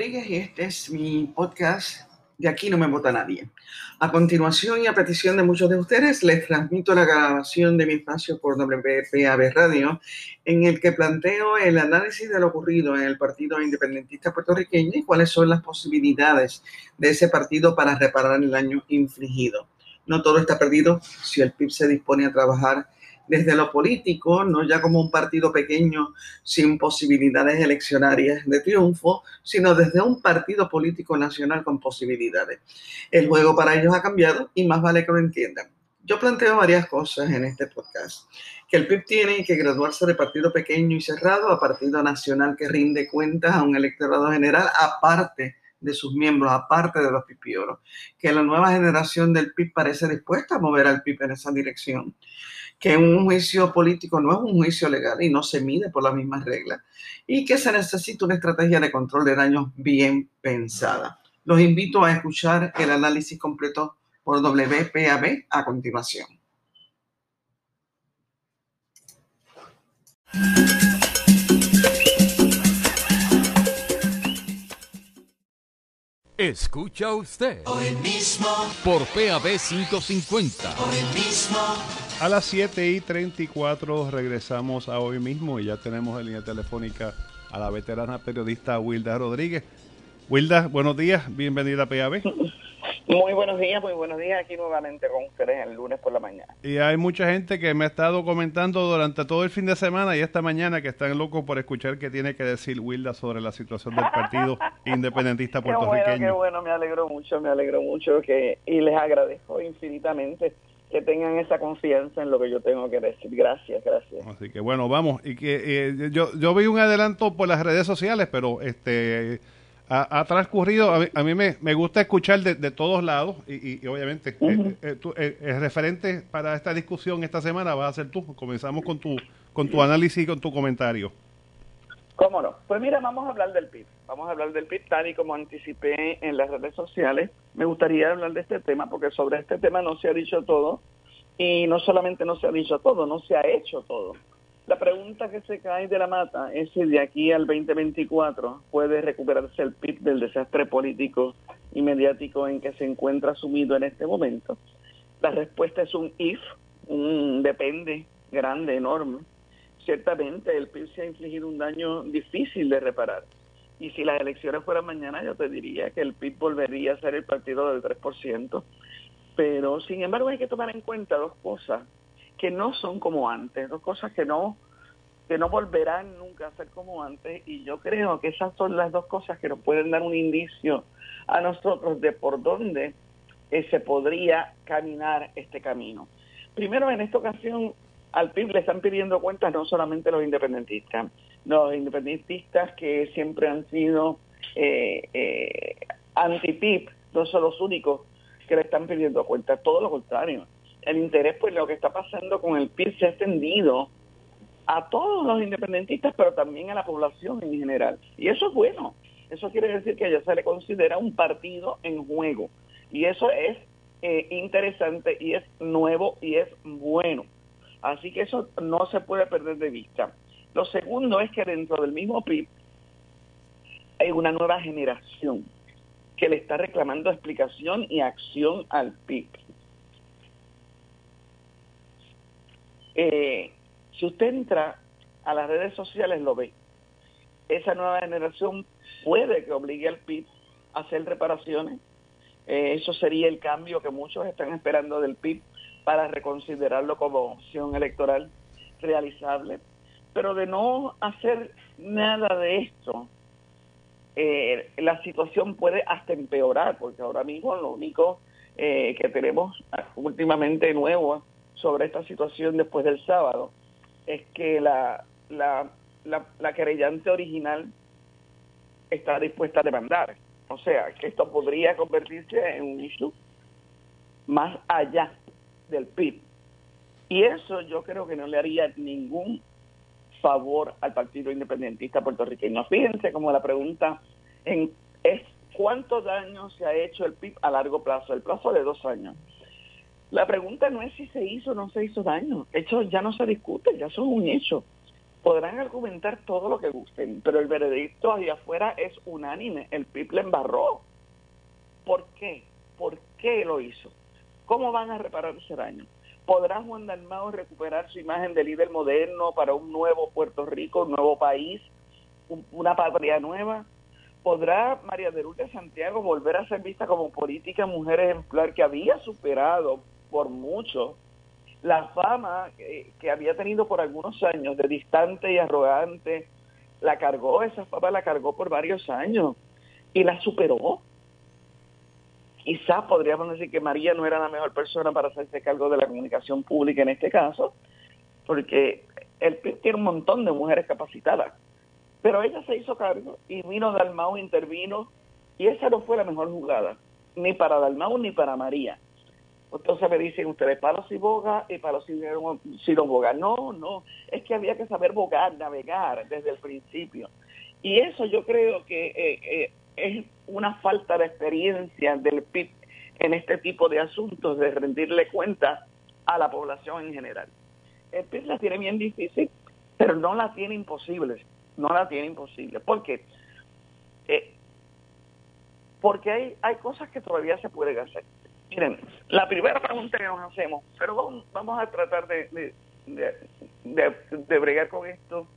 Rodríguez y este es mi podcast De aquí no me vota nadie. A continuación y a petición de muchos de ustedes, les transmito la grabación de mi espacio por WPAB Radio, en el que planteo el análisis de lo ocurrido en el Partido Independentista Puertorriqueño y cuáles son las posibilidades de ese partido para reparar el daño infligido. No todo está perdido si el PIB se dispone a trabajar desde lo político, no ya como un partido pequeño sin posibilidades eleccionarias de triunfo, sino desde un partido político nacional con posibilidades. El juego para ellos ha cambiado y más vale que lo entiendan. Yo planteo varias cosas en este podcast. Que el PIB tiene que graduarse de partido pequeño y cerrado a partido nacional que rinde cuentas a un electorado general aparte de sus miembros, aparte de los pipioros. Que la nueva generación del PIB parece dispuesta a mover al PIB en esa dirección que un juicio político no es un juicio legal y no se mide por las mismas reglas y que se necesita una estrategia de control de daños bien pensada. Los invito a escuchar el análisis completo por WPAB a continuación. Escucha usted. Hoy mismo. Por PAB 550. Hoy mismo. A las 7 y 34 regresamos a hoy mismo y ya tenemos en línea telefónica a la veterana periodista Wilda Rodríguez. Wilda, buenos días, bienvenida a PAB. Muy buenos días, muy buenos días aquí nuevamente con ustedes el lunes por la mañana. Y hay mucha gente que me ha estado comentando durante todo el fin de semana y esta mañana que están locos por escuchar qué tiene que decir Wilda sobre la situación del Partido Independentista Puertorriqueño. Qué bueno, qué bueno, me alegro mucho, me alegro mucho que y les agradezco infinitamente que tengan esa confianza en lo que yo tengo que decir. Gracias, gracias. Así que bueno, vamos. Y que eh, yo, yo vi un adelanto por las redes sociales, pero este ha, transcurrido, a mí, me, gusta escuchar de, todos lados y, obviamente eh, eh, eh, el referente para esta discusión esta semana va a ser tú. Comenzamos con tu, con tu análisis y con tu comentario. ¿Cómo no? Pues mira, vamos a hablar del PIB. Vamos a hablar del PIB tal y como anticipé en las redes sociales. Me gustaría hablar de este tema porque sobre este tema no se ha dicho todo y no solamente no se ha dicho todo, no se ha hecho todo. La pregunta que se cae de la mata es si de aquí al 2024 puede recuperarse el PIB del desastre político y mediático en que se encuentra sumido en este momento. La respuesta es un if, un depende grande, enorme. Ciertamente el PIB se ha infligido un daño difícil de reparar. Y si las elecciones fueran mañana, yo te diría que el PIB volvería a ser el partido del 3%. Pero, sin embargo, hay que tomar en cuenta dos cosas que no son como antes, dos cosas que no que no volverán nunca a ser como antes y yo creo que esas son las dos cosas que nos pueden dar un indicio a nosotros de por dónde eh, se podría caminar este camino. Primero, en esta ocasión, al PIB le están pidiendo cuentas no solamente los independentistas, los independentistas que siempre han sido eh, eh, anti-PIB, no son los únicos que le están pidiendo cuentas, todo lo contrario el interés pues lo que está pasando con el PIB se ha extendido a todos los independentistas, pero también a la población en general. Y eso es bueno. Eso quiere decir que ya se le considera un partido en juego. Y eso es eh, interesante y es nuevo y es bueno. Así que eso no se puede perder de vista. Lo segundo es que dentro del mismo PIB hay una nueva generación que le está reclamando explicación y acción al PIB. Eh, si usted entra a las redes sociales, lo ve. Esa nueva generación puede que obligue al PIB a hacer reparaciones. Eh, eso sería el cambio que muchos están esperando del PIB para reconsiderarlo como opción electoral realizable. Pero de no hacer nada de esto, eh, la situación puede hasta empeorar, porque ahora mismo lo único eh, que tenemos últimamente nuevo sobre esta situación después del sábado es que la, la, la, querellante original está dispuesta a demandar. O sea, que esto podría convertirse en un issue más allá del PIB. Y eso yo creo que no le haría ningún favor al Partido Independentista puertorriqueño. Fíjense como la pregunta en, es cuánto daño se ha hecho el PIB a largo plazo, el plazo de dos años. La pregunta no es si se hizo o no se hizo daño. Eso ya no se discute, ya eso es un hecho. podrán argumentar todo lo que gusten, pero el veredicto allá afuera es unánime. El PIB le embarró. ¿Por qué? ¿Por qué lo hizo? ¿Cómo van a reparar ese daño? ¿Podrá Juan Dalmao recuperar su imagen de líder moderno para un nuevo Puerto Rico, un nuevo país, una patria nueva? ¿Podrá María de Lourdes Santiago volver a ser vista como política mujer ejemplar que había superado por mucho la fama que, había tenido por algunos años de distante y arrogante? La cargó, esa fama la cargó por varios años y la superó. Quizás podríamos decir que María no era la mejor persona para hacerse cargo de la comunicación pública en este caso, porque el tiene un montón de mujeres capacitadas pero ella se hizo cargo y vino Dalmau, intervino, y esa no fue la mejor jugada, ni para Dalmau ni para María. Entonces me dicen ustedes, palos y boga y palos y no boga. No, no, es que había que saber bogar, navegar desde el principio. Y eso yo creo que eh, eh, es una falta de experiencia del PIB en este tipo de asuntos, de rendirle cuenta a la población en general. El PIB la tiene bien difícil, pero no la tiene imposible no la tiene imposible. ¿Por qué? Eh, porque hay, hay cosas que todavía se pueden hacer. Miren, la primera pregunta que nos hacemos, pero vamos, a tratar de, de, bregar con esto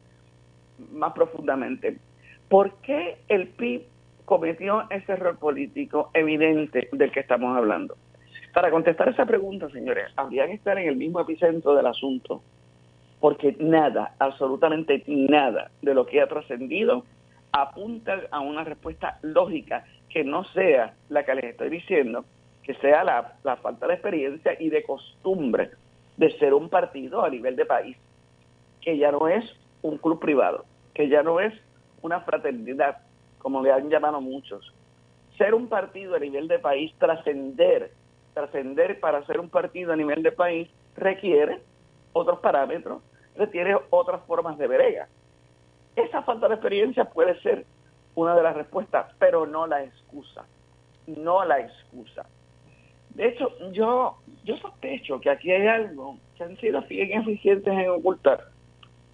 más profundamente. ¿Por qué el PIB cometió ese error político evidente del que estamos hablando? Para contestar esa pregunta, señores, habría que estar en el mismo epicentro del asunto porque nada, absolutamente nada de lo que ha trascendido apunta a una respuesta lógica que no sea la que les estoy diciendo, que sea la, falta de experiencia y de costumbre de ser un partido a nivel de país, que ya no es un club privado, que ya no es una fraternidad, como le han llamado muchos. Ser un partido a nivel de país, trascender, trascender para ser un partido a nivel de país requiere otros parámetros, requiere otras formas de verega. Esa falta de experiencia puede ser una de las respuestas, pero no la excusa. No la excusa. De hecho, yo, yo sospecho que aquí hay algo que han sido bien eficientes en ocultar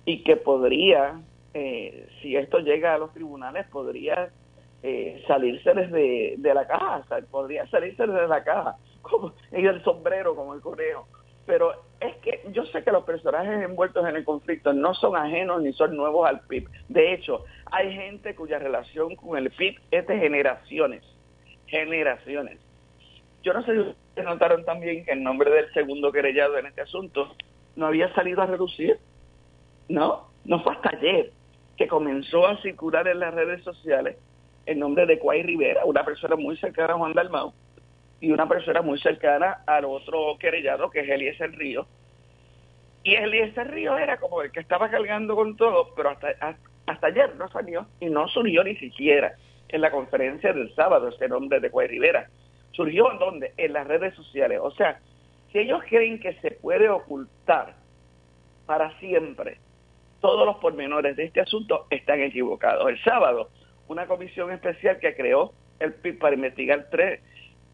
y que podría, eh, si esto llega a los tribunales, podría eh, salirse desde de la caja, podría salirse desde la caja, como en el sombrero, como el conejo pero es que yo sé que los personajes envueltos en el conflicto no son ajenos ni son nuevos al PIB. De hecho, hay gente cuya relación con el PIB es de generaciones, generaciones. Yo no sé si ustedes notaron también que el nombre del segundo querellado en este asunto no había salido a reducir, ¿no? No fue hasta ayer que comenzó a circular en las redes sociales el nombre de Cuay Rivera, una persona muy cercana a Juan Dalmau, y una persona muy cercana al otro querellado, que es Eliezer Río. Y Eliezer Río era como el que estaba cargando con todo, pero hasta, hasta ayer no salió y no surgió ni siquiera en la conferencia del sábado este nombre de Juan Rivera. Surgió en donde? En las redes sociales. O sea, si ellos creen que se puede ocultar para siempre todos los pormenores de este asunto, están equivocados. El sábado, una comisión especial que creó el PIB para investigar tres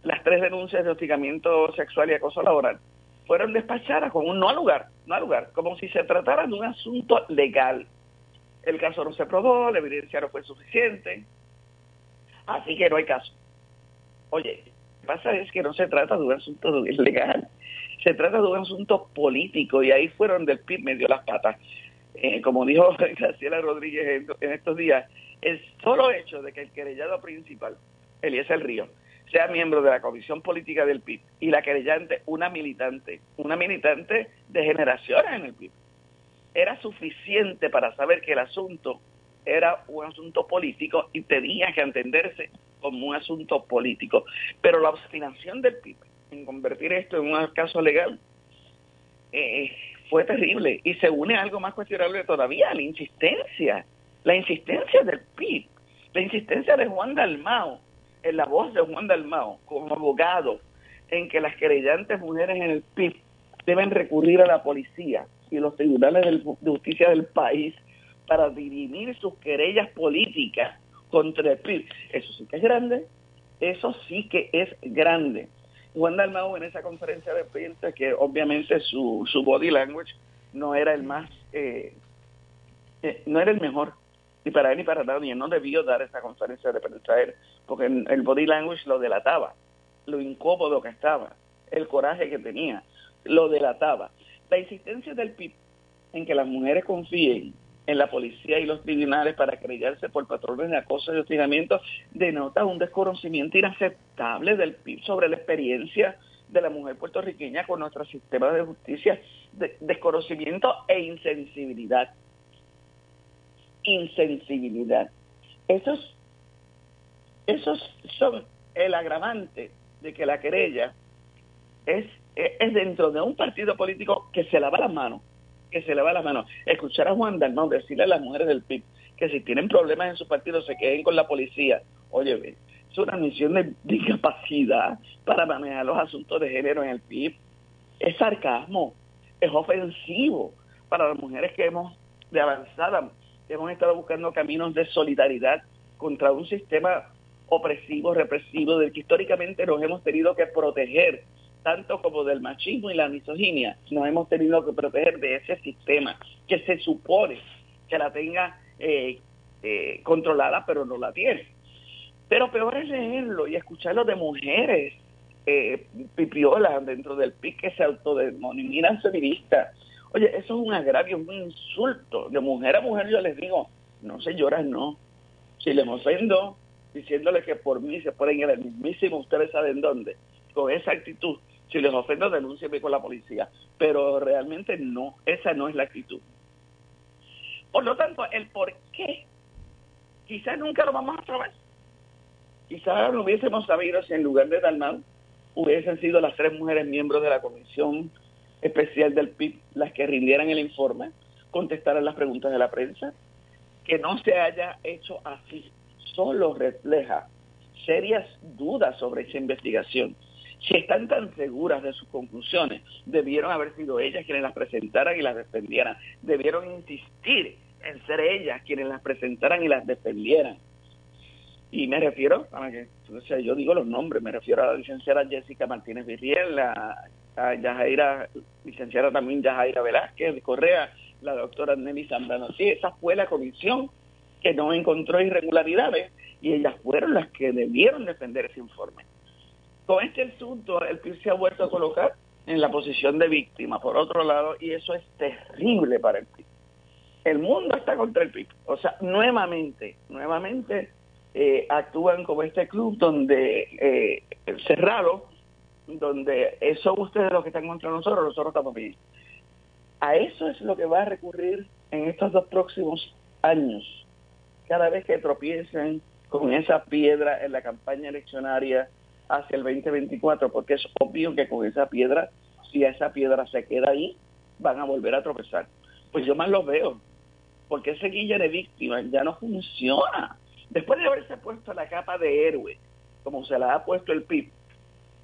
las tres denuncias de hostigamiento sexual y acoso laboral fueron despachadas con un no al lugar, no al lugar, como si se tratara de un asunto legal. El caso no se probó, la evidencia no fue suficiente, así que no hay caso. Oye, lo que pasa es que no se trata de un asunto legal, se trata de un asunto político y ahí fueron del PIB medio las patas. Eh, como dijo Graciela Rodríguez en, estos días, el solo hecho de que el querellado principal, Eliezer Río, sea miembro de la Comisión Política del PIB y la querellante una militante, una militante de generaciones en el PIB, era suficiente para saber que el asunto era un asunto político y tenía que entenderse como un asunto político. Pero la obstinación del PIB en convertir esto en un caso legal eh, fue terrible y se une a algo más cuestionable todavía, la insistencia, la insistencia del PIB, la insistencia de Juan Dalmao en la voz de Juan Dalmao como abogado en que las querellantes mujeres en el PIB deben recurrir a la policía y los tribunales de justicia del país para dirimir sus querellas políticas contra el PIB. Eso sí que es grande, eso sí que es grande. Juan Dalmao en esa conferencia de prensa, que obviamente su, su body language no era el más eh, eh, no era el mejor, ni para él ni para nadie. No debió dar esa conferencia de prensa él, porque el body language lo delataba, lo incómodo que estaba, el coraje que tenía, lo delataba. La insistencia del PIB en que las mujeres confíen en la policía y los tribunales para creyarse por patrones de acoso y hostigamiento denota un desconocimiento inaceptable del PIB sobre la experiencia de la mujer puertorriqueña con nuestro sistema de justicia, desconocimiento e insensibilidad. Insensibilidad. Esos, esos son el agravante de que la querella es, es dentro de un partido político que se lava las manos que se le va la mano. Escuchar a Juan Dalmau decirle a las mujeres del PIB que si tienen problemas en su partido se queden con la policía. Oye, es una misión de discapacidad para manejar los asuntos de género en el PIB. Es sarcasmo, es ofensivo para las mujeres que hemos de avanzada, hemos estado buscando caminos de solidaridad contra un sistema opresivo, represivo, del que históricamente nos hemos tenido que proteger tanto como del machismo y la misoginia, nos hemos tenido que proteger de ese sistema que se supone que la tenga eh, eh, controlada, pero no la tiene. Pero peor es leerlo y escucharlo de mujeres eh, pipiolas dentro del PIC que se autodenominan feministas. Oye, eso es un agravio, un insulto. De mujer a mujer yo les digo, no señoras, no. Si les ofendo diciéndole que por mí se pueden ir al mismísimo, ustedes saben dónde, con esa actitud, si les ofendo, denúncienme con la policía. Pero realmente no, esa no es la actitud. Por lo tanto, el por qué, quizás nunca lo vamos a saber. Quizás lo hubiésemos sabido si en lugar de Dalmau hubiesen sido las tres mujeres miembros de la Comisión Especial del PIB las que rindieran el informe, contestaran las preguntas de la prensa. Que no se haya hecho así solo refleja serias dudas sobre esa investigación si están tan seguras de sus conclusiones, debieron haber sido ellas quienes las presentaran y las defendieran. Debieron insistir en ser ellas quienes las presentaran y las defendieran. Y me refiero, a que, yo digo los nombres, me refiero a la licenciada Jessica Martínez Virriel, la a Yajaira, licenciada también Yajaira Velázquez de Correa, la doctora Nelly Zambrano. Sí, esa fue la comisión que no encontró irregularidades y ellas fueron las que debieron defender ese informe. Con este asunto, el PIB se ha vuelto a colocar en la posición de víctima, por otro lado, y eso es terrible para el PIB. El mundo está contra el PIB. O sea, nuevamente, nuevamente eh, actúan como este club donde eh, cerrado, donde son ustedes los que están contra nosotros, nosotros estamos bien. A eso es lo que va a recurrir en estos dos próximos años. Cada vez que tropiecen con esa piedra en la campaña eleccionaria hacia el 2024, porque es obvio que con esa piedra, si esa piedra se queda ahí, van a volver a tropezar. Pues yo más lo veo, porque ese guilla de víctima ya no funciona. Después de haberse puesto la capa de héroe, como se la ha puesto el PIB,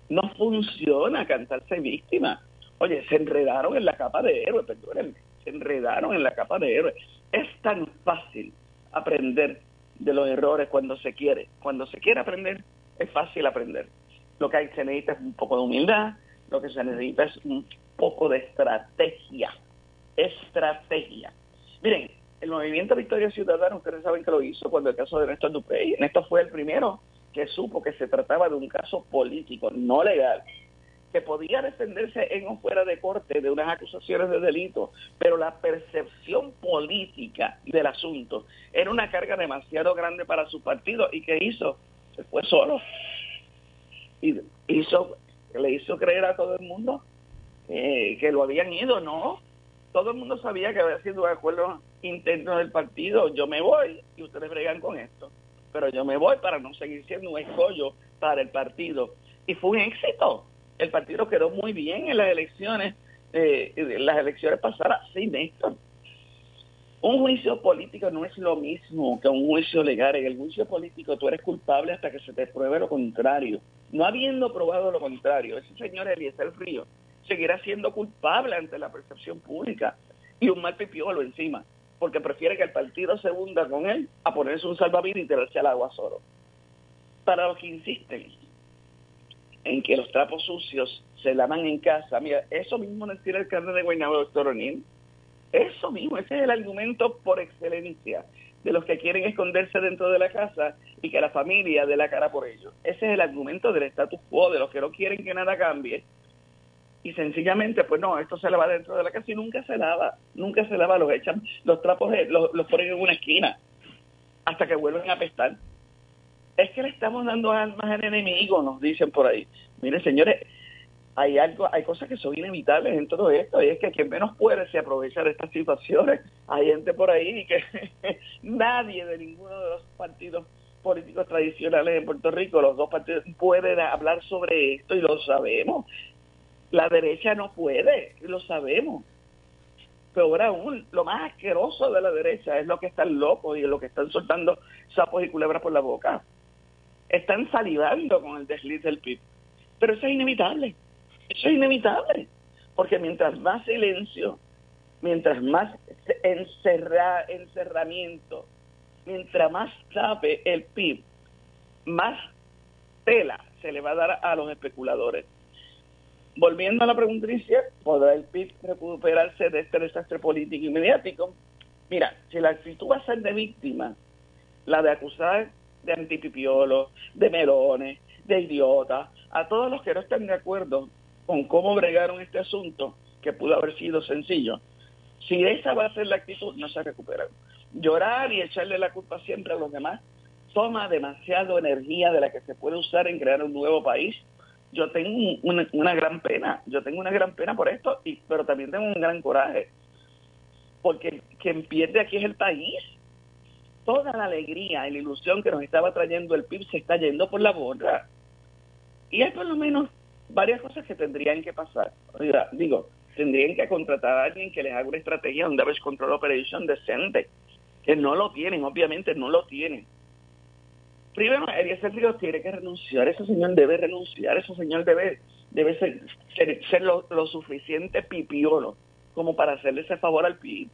no funciona cantarse víctima. Oye, se enredaron en la capa de héroe, perdónenme, se enredaron en la capa de héroe. Es tan fácil aprender de los errores cuando se quiere. Cuando se quiere aprender, es fácil aprender. Lo que se necesita es un poco de humildad, lo que se necesita es un poco de estrategia. Estrategia. Miren, el movimiento Victoria Ciudadana, ustedes saben que lo hizo cuando el caso de Néstor Dupey. Néstor fue el primero que supo que se trataba de un caso político, no legal, que podía defenderse en o fuera de corte de unas acusaciones de delito, pero la percepción política del asunto era una carga demasiado grande para su partido y que hizo se fue solo y hizo, le hizo creer a todo el mundo que lo habían ido, no. Todo el mundo sabía que había sido un acuerdo interno del partido. Yo me voy y ustedes bregan con esto. Pero yo me voy para no seguir siendo un escollo para el partido. Y fue un éxito. El partido quedó muy bien en las elecciones, eh, las elecciones pasadas sin esto. Un juicio político no es lo mismo que un juicio legal. En el juicio político tú eres culpable hasta que se te pruebe lo contrario. No habiendo probado lo contrario, ese señor Eliezer Frío seguirá siendo culpable ante la percepción pública y un mal pipiolo encima, porque prefiere que el partido se hunda con él a ponerse un salvavidas y tirarse al agua solo. Para los que insisten en que los trapos sucios se lavan en casa, mira, eso mismo decía el alcalde de Guaynabo, doctor O'Neill Eso mismo, ese es el argumento por excelencia de los que quieren esconderse dentro de la casa y que la familia dé la cara por ellos. Ese es el argumento del status quo, de los que no quieren que nada cambie. Y sencillamente, pues no, esto se lava dentro de la casa y nunca se lava, nunca se lava, los echan, los trapos los, ponen en una esquina hasta que vuelven a apestar. Es que le estamos dando armas al enemigo, nos dicen por ahí. Miren, señores, hay algo, hay cosas que son inevitables en todo esto, y es que quien menos puede se aprovechar de estas situaciones. Hay gente por ahí que nadie de ninguno de los partidos políticos tradicionales en Puerto Rico, los dos partidos, pueden hablar sobre esto y lo sabemos. La derecha no puede, lo sabemos. Pero aún, lo más asqueroso de la derecha es lo que están locos y lo que están soltando sapos y culebras por la boca. Están salivando con el desliz del PIB. Pero eso es inevitable. Eso es inevitable, porque mientras más silencio, mientras más encerra, encerramiento, mientras más tape el PIB, más tela se le va a dar a los especuladores. Volviendo a la pregunta inicial, ¿podrá el PIB recuperarse de este desastre político y mediático? Mira, si la actitud va a ser de víctima, la de acusar de antipipiolo, de melones, de idiotas, a todos los que no están de acuerdo con cómo bregaron este asunto, que pudo haber sido sencillo, si esa va a ser la actitud, no se recuperan. Llorar y echarle la culpa siempre a los demás toma demasiado energía de la que se puede usar en crear un nuevo país. Yo tengo una, gran pena, yo tengo una gran pena por esto, y, pero también tengo un gran coraje, porque quien pierde aquí es el país. Toda la alegría y la ilusión que nos estaba trayendo el PIB se está yendo por la borra. Y hay por lo menos varias cosas que tendrían que pasar. digo, tendrían que contratar a alguien que les haga una estrategia, un damage control operation decente, que no lo tienen, obviamente no lo tienen. Primero, Eliezer Ríos tiene que renunciar, ese señor debe renunciar, ese señor debe, debe ser, ser, lo, lo, suficiente pipiolo como para hacerle ese favor al PIB.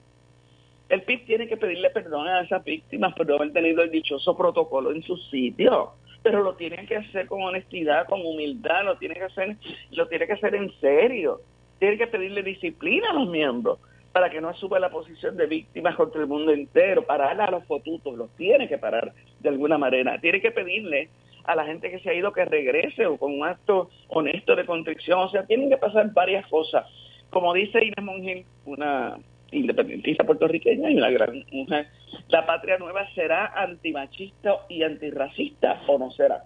El PIB tiene que pedirle perdón a esas víctimas por no haber tenido el dichoso protocolo en su sitio pero lo tiene que hacer con honestidad, con humildad, lo tiene que hacer, lo tiene que hacer en serio. Tiene que pedirle disciplina a los miembros para que no asuba la posición de víctimas contra el mundo entero, parar a los fotutos, los tiene que parar de alguna manera. Tiene que pedirle a la gente que se ha ido que regrese o con un acto honesto de contrición. O sea, tienen que pasar varias cosas. Como dice Inés Monge, una independentista puertorriqueña y una gran mujer, la patria nueva será antimachista y antirracista o no será.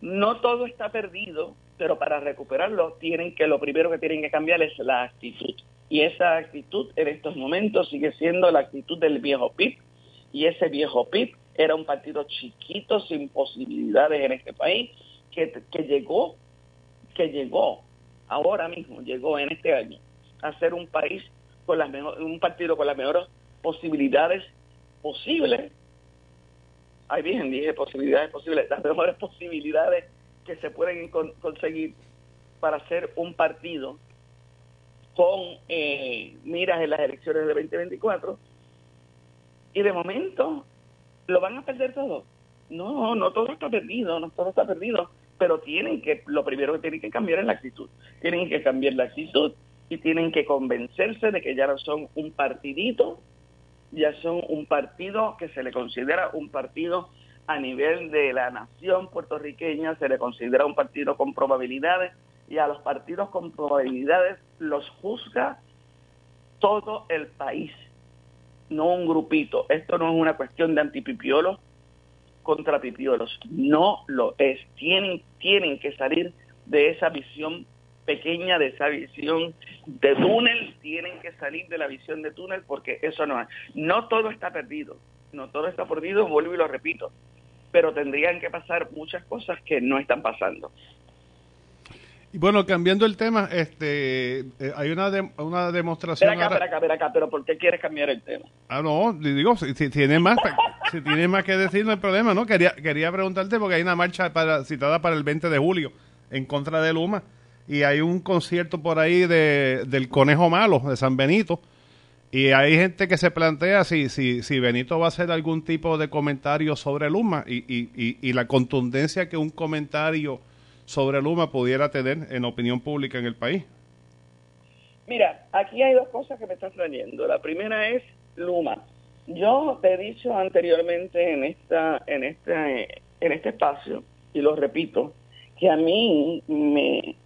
No todo está perdido, pero para recuperarlo tienen que lo primero que tienen que cambiar es la actitud. Y esa actitud en estos momentos sigue siendo la actitud del viejo PIB. Y ese viejo PIB era un partido chiquito, sin posibilidades en este país, que, que llegó, que llegó, ahora mismo, llegó en este año, a ser un país con las mejor, un partido con las mejores posibilidades posibles. Ahí bien, dije posibilidades posibles, las mejores posibilidades que se pueden conseguir para hacer un partido con eh, miras en las elecciones de 2024 y de momento lo van a perder todo. No, no todo está perdido, no todo está perdido, pero tienen que, lo primero que tienen que cambiar es la actitud. Tienen que cambiar la actitud y tienen que convencerse de que ya no son un partidito, ya son un partido que se le considera un partido a nivel de la nación puertorriqueña, se le considera un partido con probabilidades y a los partidos con probabilidades los juzga todo el país, no un grupito. Esto no es una cuestión de antipipiolos contra pipiolos, no lo es. Tienen, tienen que salir de esa visión pequeña de esa visión de túnel, tienen que salir de la visión de túnel porque eso no es. No todo está perdido, no todo está perdido, vuelvo y lo repito, pero tendrían que pasar muchas cosas que no están pasando. Y bueno, cambiando el tema, este, eh, hay una, una demostración. Espera acá, espera acá, acá, pero ¿por qué quieres cambiar el tema? Ah, no, digo, si, tiene más, si tiene más que decir, no hay problema, ¿no? Quería, quería preguntarte porque hay una marcha para, citada para el 20 de julio en contra de Luma y hay un concierto por ahí de, del Conejo Malo, de San Benito, y hay gente que se plantea si, si, si Benito va a hacer algún tipo de comentario sobre Luma y, y, y, la contundencia que un comentario sobre Luma pudiera tener en opinión pública en el país. Mira, aquí hay dos cosas que me están trayendo. La primera es Luma. Yo te he dicho anteriormente en esta, en este, en este espacio y lo repito, que a mí me,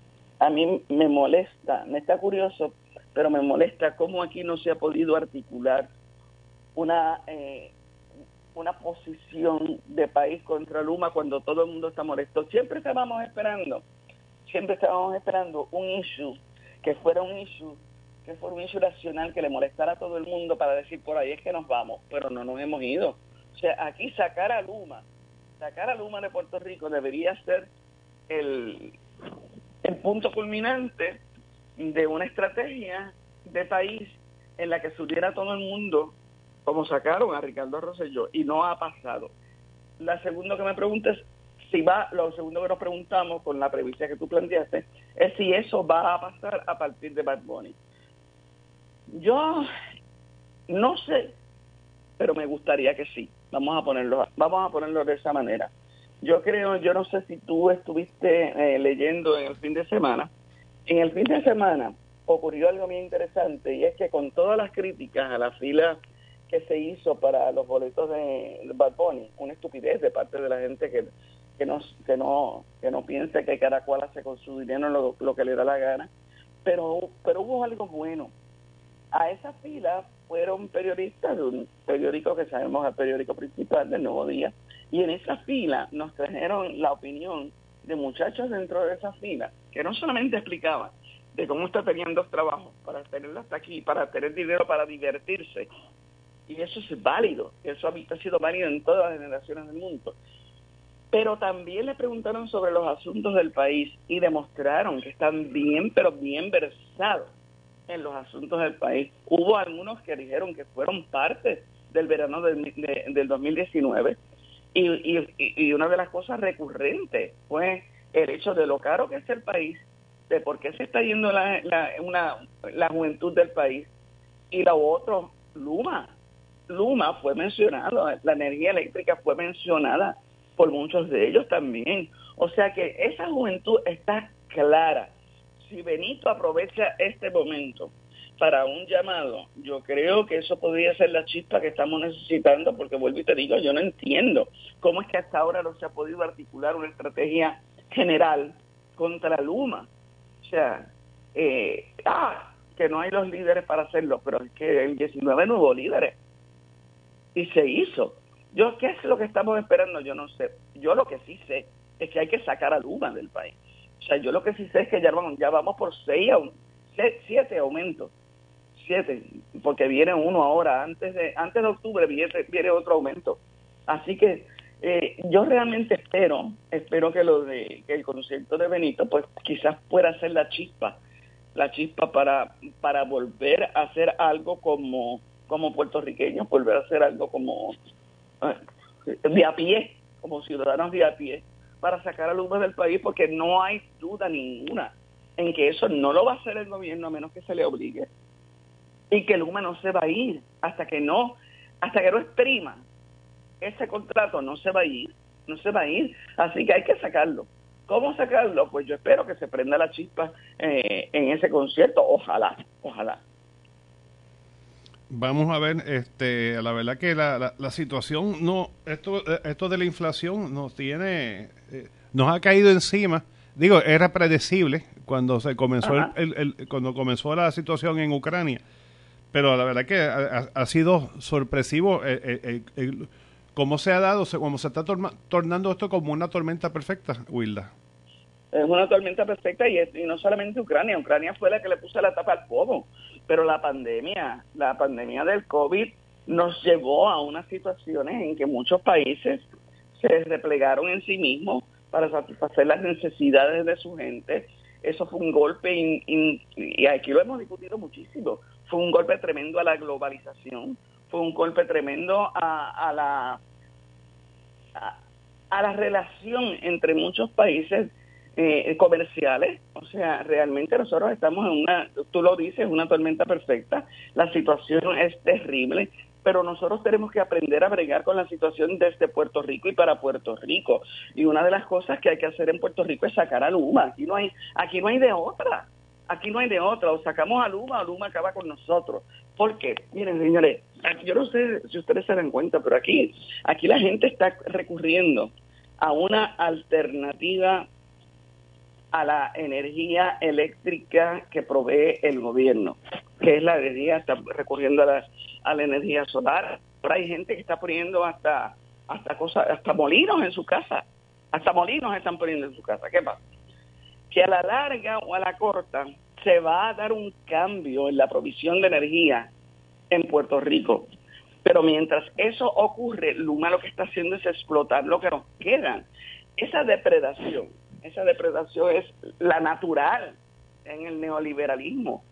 a mí me molesta, me está curioso, pero me molesta cómo aquí no se ha podido articular una eh, una posición de país contra Luma cuando todo el mundo está molesto. Siempre estábamos esperando, siempre estábamos esperando un issue que fuera un issue que fuera un issue nacional que le molestara a todo el mundo para decir por ahí es que nos vamos, pero no nos hemos ido. O sea, aquí sacar a Luma sacar a Luma de Puerto Rico debería ser el, el punto culminante de una estrategia de país en la que subiera todo el mundo como sacaron a Ricardo Rosselló y no ha pasado. La segunda que me preguntas, si va, lo segundo que nos preguntamos con la previsión que tú planteaste, es si eso va a pasar a partir de Bad Bunny. Yo no sé, pero me gustaría que sí. Vamos a ponerlo, vamos a ponerlo de esa manera. Yo creo, yo no sé si tú estuviste eh, leyendo en el fin de semana. En el fin de semana ocurrió algo bien interesante y es que con todas las críticas a la fila que se hizo para los boletos de Bad Bunny, una estupidez de parte de la gente que, que, no, que, no, que no piense que cada cual hace con su dinero lo, lo que le da la gana, pero, pero hubo algo bueno. A esa fila fueron periodistas de un periódico que sabemos el periódico principal del Nuevo Día, y en esa fila nos trajeron la opinión de muchachos dentro de esa fila, que no solamente explicaban de cómo está teniendo dos trabajos para tenerlo hasta aquí, para tener dinero para divertirse, y eso es válido, eso ha sido válido en todas las generaciones del mundo. Pero también le preguntaron sobre los asuntos del país y demostraron que están bien, pero bien versados en los asuntos del país. Hubo algunos que dijeron que fueron parte del verano del, del 2019 y, y, y, una de las cosas recurrentes fue el hecho de lo caro que es el país, de por qué se está yendo la, la, una, la juventud del país y lo otro, Luma. Luma fue mencionado, la energía eléctrica fue mencionada por muchos de ellos también. O sea que esa juventud está clara si Benito aprovecha este momento para un llamado, yo creo que eso podría ser la chispa que estamos necesitando, porque vuelvo y te digo, yo no entiendo cómo es que hasta ahora no se ha podido articular una estrategia general contra Luma. O sea, eh, ah, que no hay los líderes para hacerlo, pero es que el 19 no hubo líderes. Y se hizo. Yo, ¿qué es lo que estamos esperando? Yo no sé. Yo lo que sí sé es que hay que sacar a Luma del país. O sea, yo lo que sí sé es que ya vamos, ya vamos por seis, siete aumentos. Porque viene uno ahora, antes de, antes de octubre viene, viene otro aumento. Así que eh, yo realmente espero, espero que lo de que el concierto de Benito, pues quizás pueda ser la chispa, la chispa para, para volver a hacer algo como, como puertorriqueños, volver a hacer algo como eh, de a pie, como ciudadanos de a pie, para sacar a Luma del país porque no hay duda ninguna en que eso no lo va a hacer el gobierno a menos que se le obligue y que Luma no se va a ir hasta que no hasta que no exprima ese contrato no se va a ir no se va a ir así que hay que sacarlo ¿Cómo sacarlo? Pues yo espero que se prenda la chispa eh, en ese concierto. Ojalá, ojalá. Vamos a ver, este, la verdad que la, la, situación no, esto, esto de la inflación nos tiene, eh, nos ha caído encima. Digo, era predecible cuando se comenzó el, cuando comenzó la situación en Ucrania, pero la verdad que ha, sido sorpresivo eh, eh, cómo se ha dado, cómo se está tornando esto como una tormenta perfecta, Wilda. Es una tormenta perfecta y, no solamente Ucrania, Ucrania fue la que le puso la tapa al fuego pero la pandemia, la pandemia del COVID nos llevó a unas situaciones en que muchos países se replegaron en sí mismos para satisfacer las necesidades de su gente. Eso fue un golpe, y aquí lo hemos discutido muchísimo, fue un golpe tremendo a la globalización, fue un golpe tremendo a, la a la relación entre muchos países eh, comerciales. O sea, realmente nosotros estamos en una, tú lo dices, una tormenta perfecta. La situación es terrible, pero nosotros tenemos que aprender a bregar con la situación desde Puerto Rico y para Puerto Rico. Y una de las cosas que hay que hacer en Puerto Rico es sacar a Luma. Aquí no hay, aquí no hay de otra. Aquí no hay de otra, o sacamos a Luma o Luma acaba con nosotros. ¿Por qué? Miren, señores, yo no sé si ustedes se dan cuenta, pero aquí, aquí la gente está recurriendo a una alternativa a la energía eléctrica que provee el gobierno, que es la energía, está recurriendo a la, a la energía solar. Ahora hay gente que está poniendo hasta, hasta cosas, hasta molinos en su casa, hasta molinos están poniendo en su casa. ¿Qué pasa? que a la larga o a la corta se va a dar un cambio en la provisión de energía en Puerto Rico. Pero mientras eso ocurre, Luma lo que está haciendo es explotar lo que nos queda. Esa depredación, esa depredación es la natural en el neoliberalismo.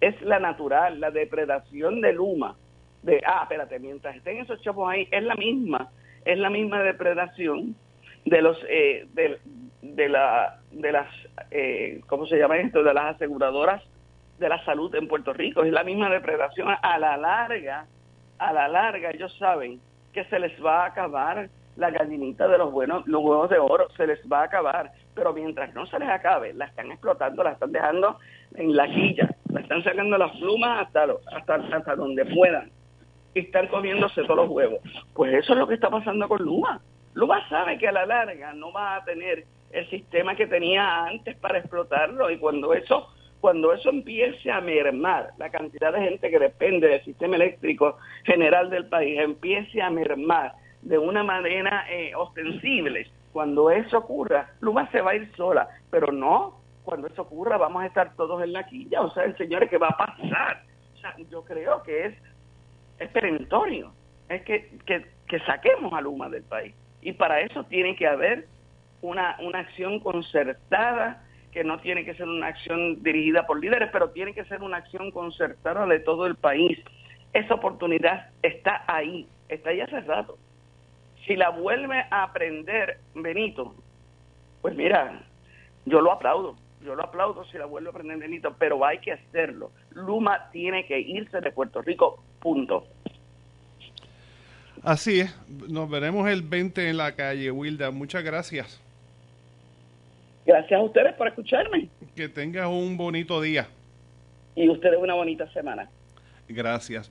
Es la natural, la depredación de Luma. De, ah, espérate, mientras estén esos chavos ahí, es la misma, es la misma depredación de los eh, de, de, la de las eh, cómo se llama esto de las aseguradoras de la salud en Puerto Rico es la misma depredación a la larga a la larga ellos saben que se les va a acabar la gallinita de los buenos los huevos de oro se les va a acabar. Pero mientras no se les acabe la están explotando la están dejando en la quilla la están sacando las plumas hasta hasta hasta donde puedan. Y están comiéndose todos los huevos. Pues eso es lo que está pasando con Luma. Luma sabe que a la larga no va a tener el sistema que tenía antes para explotarlo. Y cuando eso cuando eso empiece a mermar, la cantidad de gente que depende del sistema eléctrico general del país empiece a mermar de una manera eh, ostensible, cuando eso ocurra, Luma se va a ir sola, pero no, cuando eso ocurra vamos a estar todos en la quilla, o sea, el señor que va a pasar, o sea, yo creo que es, es perentorio, es que, que, que saquemos a Luma del país. Y para eso tiene que haber una, una acción concertada, que no tiene que ser una acción dirigida por líderes, pero tiene que ser una acción concertada de todo el país. Esa oportunidad está ahí, está ahí hace rato. Si la vuelve a aprender Benito, pues mira, yo lo aplaudo, yo lo aplaudo si la vuelve a aprender Benito, pero hay que hacerlo. Luma tiene que irse de Puerto Rico, punto. Así es, nos veremos el 20 en la calle, Wilda. Muchas gracias. Gracias a ustedes por escucharme. Que tengas un bonito día. Y ustedes una bonita semana. Gracias.